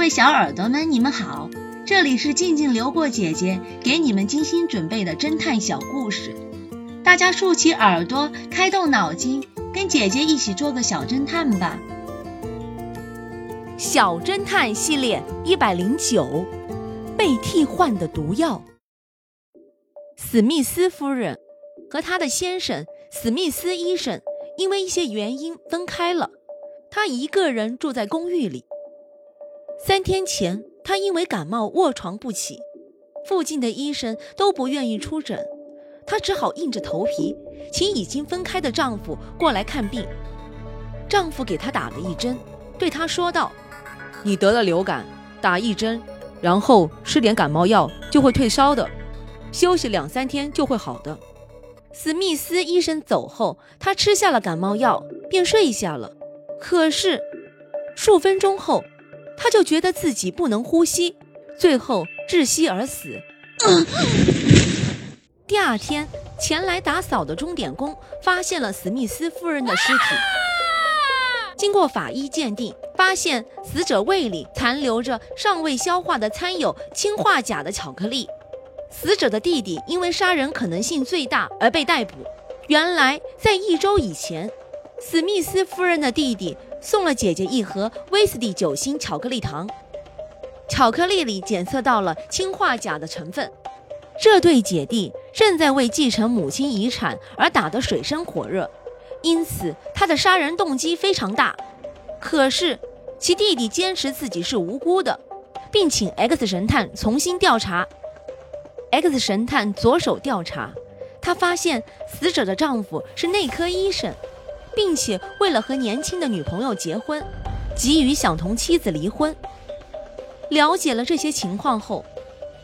各位小耳朵们，你们好，这里是静静流过姐姐给你们精心准备的侦探小故事，大家竖起耳朵，开动脑筋，跟姐姐一起做个小侦探吧。小侦探系列一百零九，被替换的毒药。史密斯夫人和她的先生史密斯医生因为一些原因分开了，她一个人住在公寓里。三天前，她因为感冒卧床不起，附近的医生都不愿意出诊，她只好硬着头皮请已经分开的丈夫过来看病。丈夫给她打了一针，对她说道：“你得了流感，打一针，然后吃点感冒药就会退烧的，休息两三天就会好的。”史密斯医生走后，她吃下了感冒药，便睡下了。可是数分钟后，他就觉得自己不能呼吸，最后窒息而死。第二天，前来打扫的钟点工发现了史密斯夫人的尸体。经过法医鉴定，发现死者胃里残留着尚未消化的掺有氰化钾的巧克力。死者的弟弟因为杀人可能性最大而被逮捕。原来，在一周以前。史密斯夫人的弟弟送了姐姐一盒威斯蒂酒心巧克力糖，巧克力里检测到了氰化钾的成分。这对姐弟正在为继承母亲遗产而打得水深火热，因此他的杀人动机非常大。可是其弟弟坚持自己是无辜的，并请 X 神探重新调查。X 神探着手调查，他发现死者的丈夫是内科医生。并且为了和年轻的女朋友结婚，急于想同妻子离婚。了解了这些情况后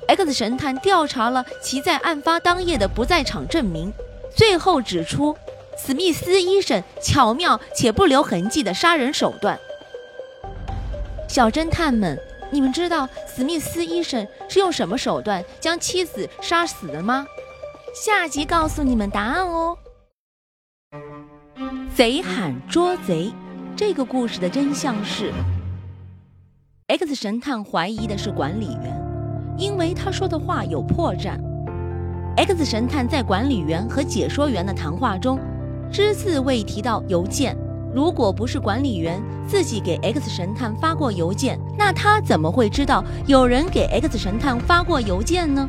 ，X 神探调查了其在案发当夜的不在场证明，最后指出史密斯医生巧妙且不留痕迹的杀人手段。小侦探们，你们知道史密斯医生是用什么手段将妻子杀死的吗？下集告诉你们答案哦。贼喊捉贼，这个故事的真相是，X 神探怀疑的是管理员，因为他说的话有破绽。X 神探在管理员和解说员的谈话中，只字未提到邮件。如果不是管理员自己给 X 神探发过邮件，那他怎么会知道有人给 X 神探发过邮件呢？